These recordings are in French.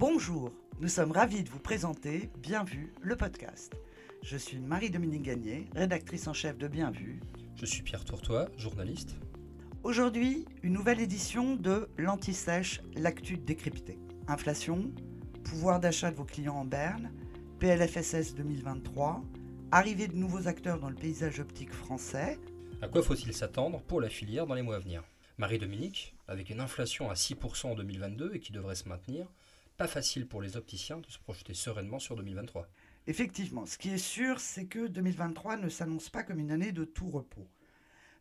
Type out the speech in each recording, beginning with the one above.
Bonjour, nous sommes ravis de vous présenter Bienvu, le podcast. Je suis Marie-Dominique Gagné, rédactrice en chef de Bienvu. Je suis Pierre Tourtois, journaliste. Aujourd'hui, une nouvelle édition de l'Anti-Sèche, l'actu décrypté. Inflation, pouvoir d'achat de vos clients en berne, PLFSS 2023, arrivée de nouveaux acteurs dans le paysage optique français. À quoi faut-il s'attendre pour la filière dans les mois à venir? Marie-Dominique, avec une inflation à 6% en 2022 et qui devrait se maintenir, pas facile pour les opticiens de se projeter sereinement sur 2023. Effectivement, ce qui est sûr, c'est que 2023 ne s'annonce pas comme une année de tout repos.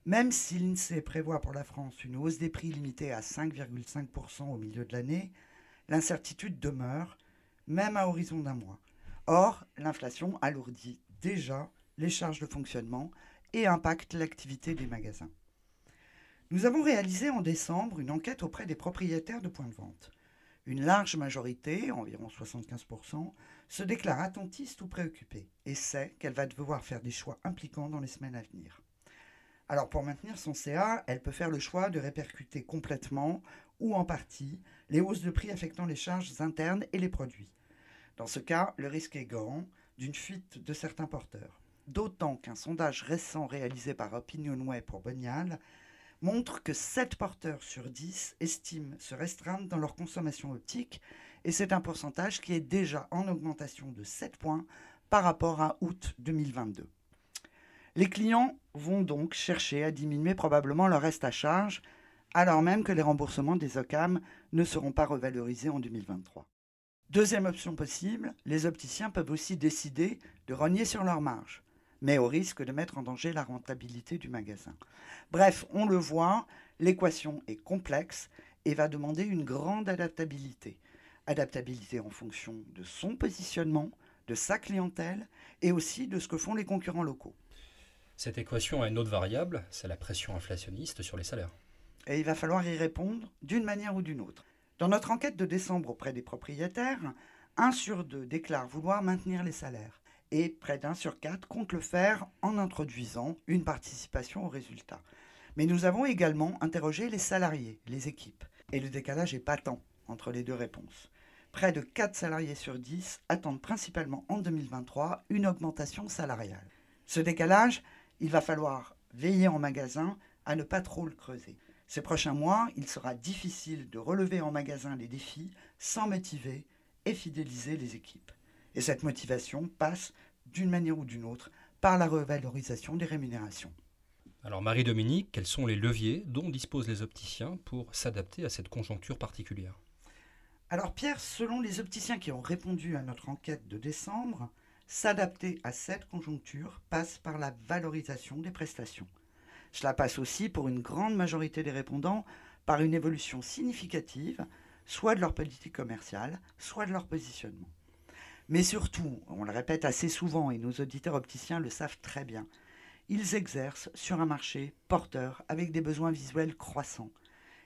Même si l'INSEE prévoit pour la France une hausse des prix limitée à 5,5% au milieu de l'année, l'incertitude demeure, même à horizon d'un mois. Or, l'inflation alourdit déjà les charges de fonctionnement et impacte l'activité des magasins. Nous avons réalisé en décembre une enquête auprès des propriétaires de points de vente. Une large majorité, environ 75%, se déclare attentiste ou préoccupée et sait qu'elle va devoir faire des choix impliquants dans les semaines à venir. Alors pour maintenir son CA, elle peut faire le choix de répercuter complètement ou en partie les hausses de prix affectant les charges internes et les produits. Dans ce cas, le risque est grand d'une fuite de certains porteurs. D'autant qu'un sondage récent réalisé par OpinionWay pour Bonial montre que 7 porteurs sur 10 estiment se restreindre dans leur consommation optique, et c'est un pourcentage qui est déjà en augmentation de 7 points par rapport à août 2022. Les clients vont donc chercher à diminuer probablement leur reste à charge, alors même que les remboursements des OCAM ne seront pas revalorisés en 2023. Deuxième option possible, les opticiens peuvent aussi décider de rogner sur leur marge mais au risque de mettre en danger la rentabilité du magasin. Bref, on le voit, l'équation est complexe et va demander une grande adaptabilité. Adaptabilité en fonction de son positionnement, de sa clientèle et aussi de ce que font les concurrents locaux. Cette équation a une autre variable, c'est la pression inflationniste sur les salaires. Et il va falloir y répondre d'une manière ou d'une autre. Dans notre enquête de décembre auprès des propriétaires, un sur deux déclare vouloir maintenir les salaires et près d'un sur quatre compte le faire en introduisant une participation au résultat. Mais nous avons également interrogé les salariés, les équipes, et le décalage est patent entre les deux réponses. Près de 4 salariés sur 10 attendent principalement en 2023 une augmentation salariale. Ce décalage, il va falloir veiller en magasin à ne pas trop le creuser. Ces prochains mois, il sera difficile de relever en magasin les défis sans motiver et fidéliser les équipes. Et cette motivation passe, d'une manière ou d'une autre, par la revalorisation des rémunérations. Alors Marie-Dominique, quels sont les leviers dont disposent les opticiens pour s'adapter à cette conjoncture particulière? Alors Pierre, selon les opticiens qui ont répondu à notre enquête de décembre, s'adapter à cette conjoncture passe par la valorisation des prestations. Cela passe aussi pour une grande majorité des répondants par une évolution significative, soit de leur politique commerciale, soit de leur positionnement. Mais surtout, on le répète assez souvent et nos auditeurs opticiens le savent très bien, ils exercent sur un marché porteur avec des besoins visuels croissants.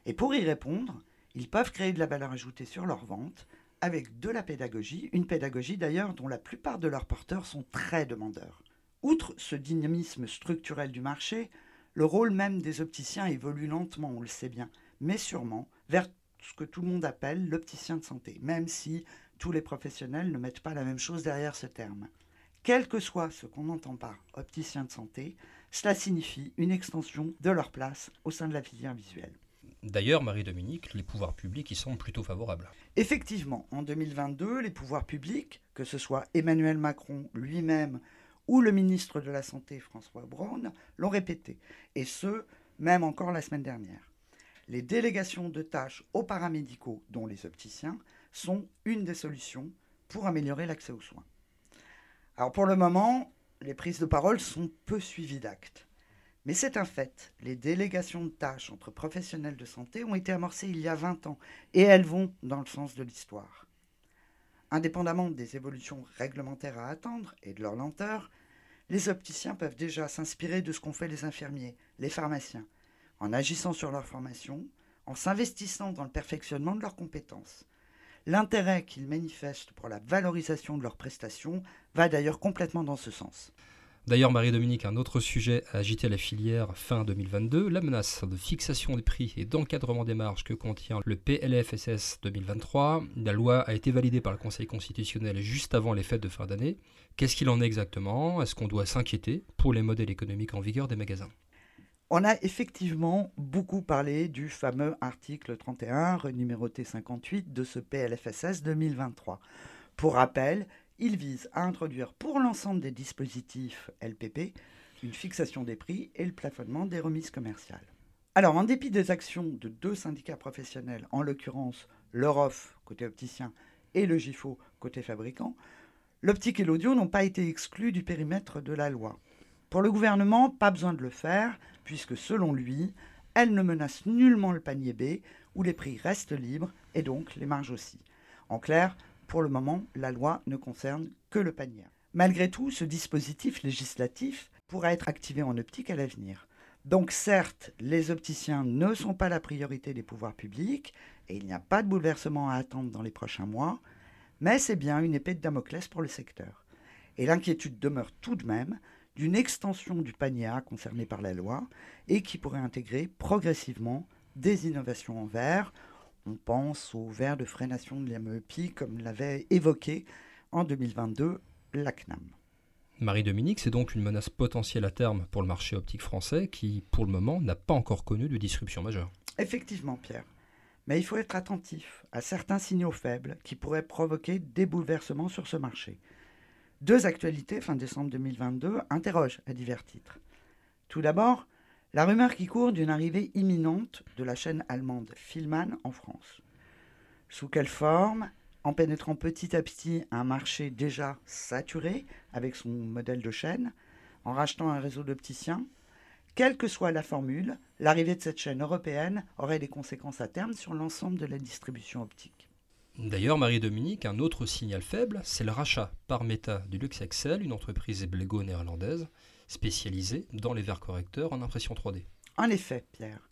Et pour y répondre, ils peuvent créer de la valeur ajoutée sur leur vente avec de la pédagogie, une pédagogie d'ailleurs dont la plupart de leurs porteurs sont très demandeurs. Outre ce dynamisme structurel du marché, le rôle même des opticiens évolue lentement, on le sait bien, mais sûrement vers ce que tout le monde appelle l'opticien de santé, même si tous les professionnels ne mettent pas la même chose derrière ce terme. Quel que soit ce qu'on entend par opticien de santé, cela signifie une extension de leur place au sein de la filière visuelle. D'ailleurs, Marie-Dominique, les pouvoirs publics y sont plutôt favorables. Effectivement, en 2022, les pouvoirs publics, que ce soit Emmanuel Macron lui-même ou le ministre de la Santé François Braun, l'ont répété, et ce, même encore la semaine dernière. Les délégations de tâches aux paramédicaux, dont les opticiens, sont une des solutions pour améliorer l'accès aux soins. Alors pour le moment, les prises de parole sont peu suivies d'actes. Mais c'est un fait, les délégations de tâches entre professionnels de santé ont été amorcées il y a 20 ans et elles vont dans le sens de l'histoire. Indépendamment des évolutions réglementaires à attendre et de leur lenteur, les opticiens peuvent déjà s'inspirer de ce qu'ont fait les infirmiers, les pharmaciens, en agissant sur leur formation, en s'investissant dans le perfectionnement de leurs compétences. L'intérêt qu'ils manifestent pour la valorisation de leurs prestations va d'ailleurs complètement dans ce sens. D'ailleurs, Marie-Dominique, un autre sujet a agité la filière fin 2022, la menace de fixation des prix et d'encadrement des marges que contient le PLFSS 2023. La loi a été validée par le Conseil constitutionnel juste avant les fêtes de fin d'année. Qu'est-ce qu'il en est exactement? Est-ce qu'on doit s'inquiéter pour les modèles économiques en vigueur des magasins? On a effectivement beaucoup parlé du fameux article 31, numéroté 58 de ce PLFSS 2023. Pour rappel, il vise à introduire pour l'ensemble des dispositifs LPP une fixation des prix et le plafonnement des remises commerciales. Alors, en dépit des actions de deux syndicats professionnels, en l'occurrence l'EUROF côté opticien et le GIFO côté fabricant, l'optique et l'audio n'ont pas été exclus du périmètre de la loi. Pour le gouvernement, pas besoin de le faire, puisque selon lui, elle ne menace nullement le panier B, où les prix restent libres et donc les marges aussi. En clair, pour le moment, la loi ne concerne que le panier. Malgré tout, ce dispositif législatif pourra être activé en optique à l'avenir. Donc certes, les opticiens ne sont pas la priorité des pouvoirs publics et il n'y a pas de bouleversement à attendre dans les prochains mois, mais c'est bien une épée de Damoclès pour le secteur. Et l'inquiétude demeure tout de même d'une extension du panier A concerné par la loi et qui pourrait intégrer progressivement des innovations en verre. On pense au verre de freination de la comme l'avait évoqué en 2022 l'ACNAM. Marie-Dominique, c'est donc une menace potentielle à terme pour le marché optique français qui, pour le moment, n'a pas encore connu de disruption majeure. Effectivement, Pierre. Mais il faut être attentif à certains signaux faibles qui pourraient provoquer des bouleversements sur ce marché. Deux actualités fin décembre 2022 interrogent à divers titres. Tout d'abord, la rumeur qui court d'une arrivée imminente de la chaîne allemande Filman en France. Sous quelle forme? En pénétrant petit à petit un marché déjà saturé avec son modèle de chaîne, en rachetant un réseau d'opticiens Quelle que soit la formule, l'arrivée de cette chaîne européenne aurait des conséquences à terme sur l'ensemble de la distribution optique. D'ailleurs, Marie-Dominique, un autre signal faible, c'est le rachat par Meta du LuxExcel, une entreprise blégo-néerlandaise spécialisée dans les verres correcteurs en impression 3D. En effet, Pierre,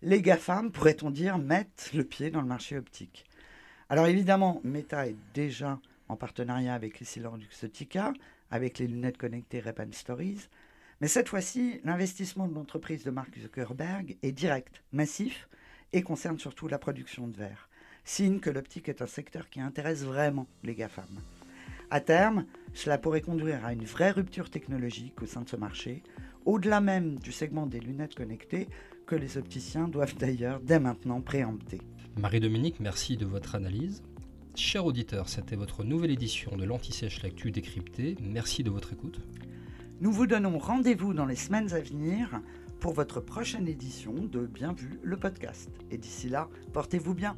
les GAFAM, pourrait-on dire, mettent le pied dans le marché optique. Alors évidemment, Meta est déjà en partenariat avec les Luxotica, avec les lunettes connectées Rep Stories, mais cette fois-ci, l'investissement de l'entreprise de Mark Zuckerberg est direct, massif, et concerne surtout la production de verres signe que l'optique est un secteur qui intéresse vraiment les GAFAM. À terme, cela pourrait conduire à une vraie rupture technologique au sein de ce marché, au-delà même du segment des lunettes connectées que les opticiens doivent d'ailleurs dès maintenant préempter. Marie-Dominique, merci de votre analyse. Chers auditeurs, c'était votre nouvelle édition de l'Anti-Sèche L'actu décrypté. Merci de votre écoute. Nous vous donnons rendez-vous dans les semaines à venir pour votre prochaine édition de Bien vu le podcast. Et d'ici là, portez-vous bien.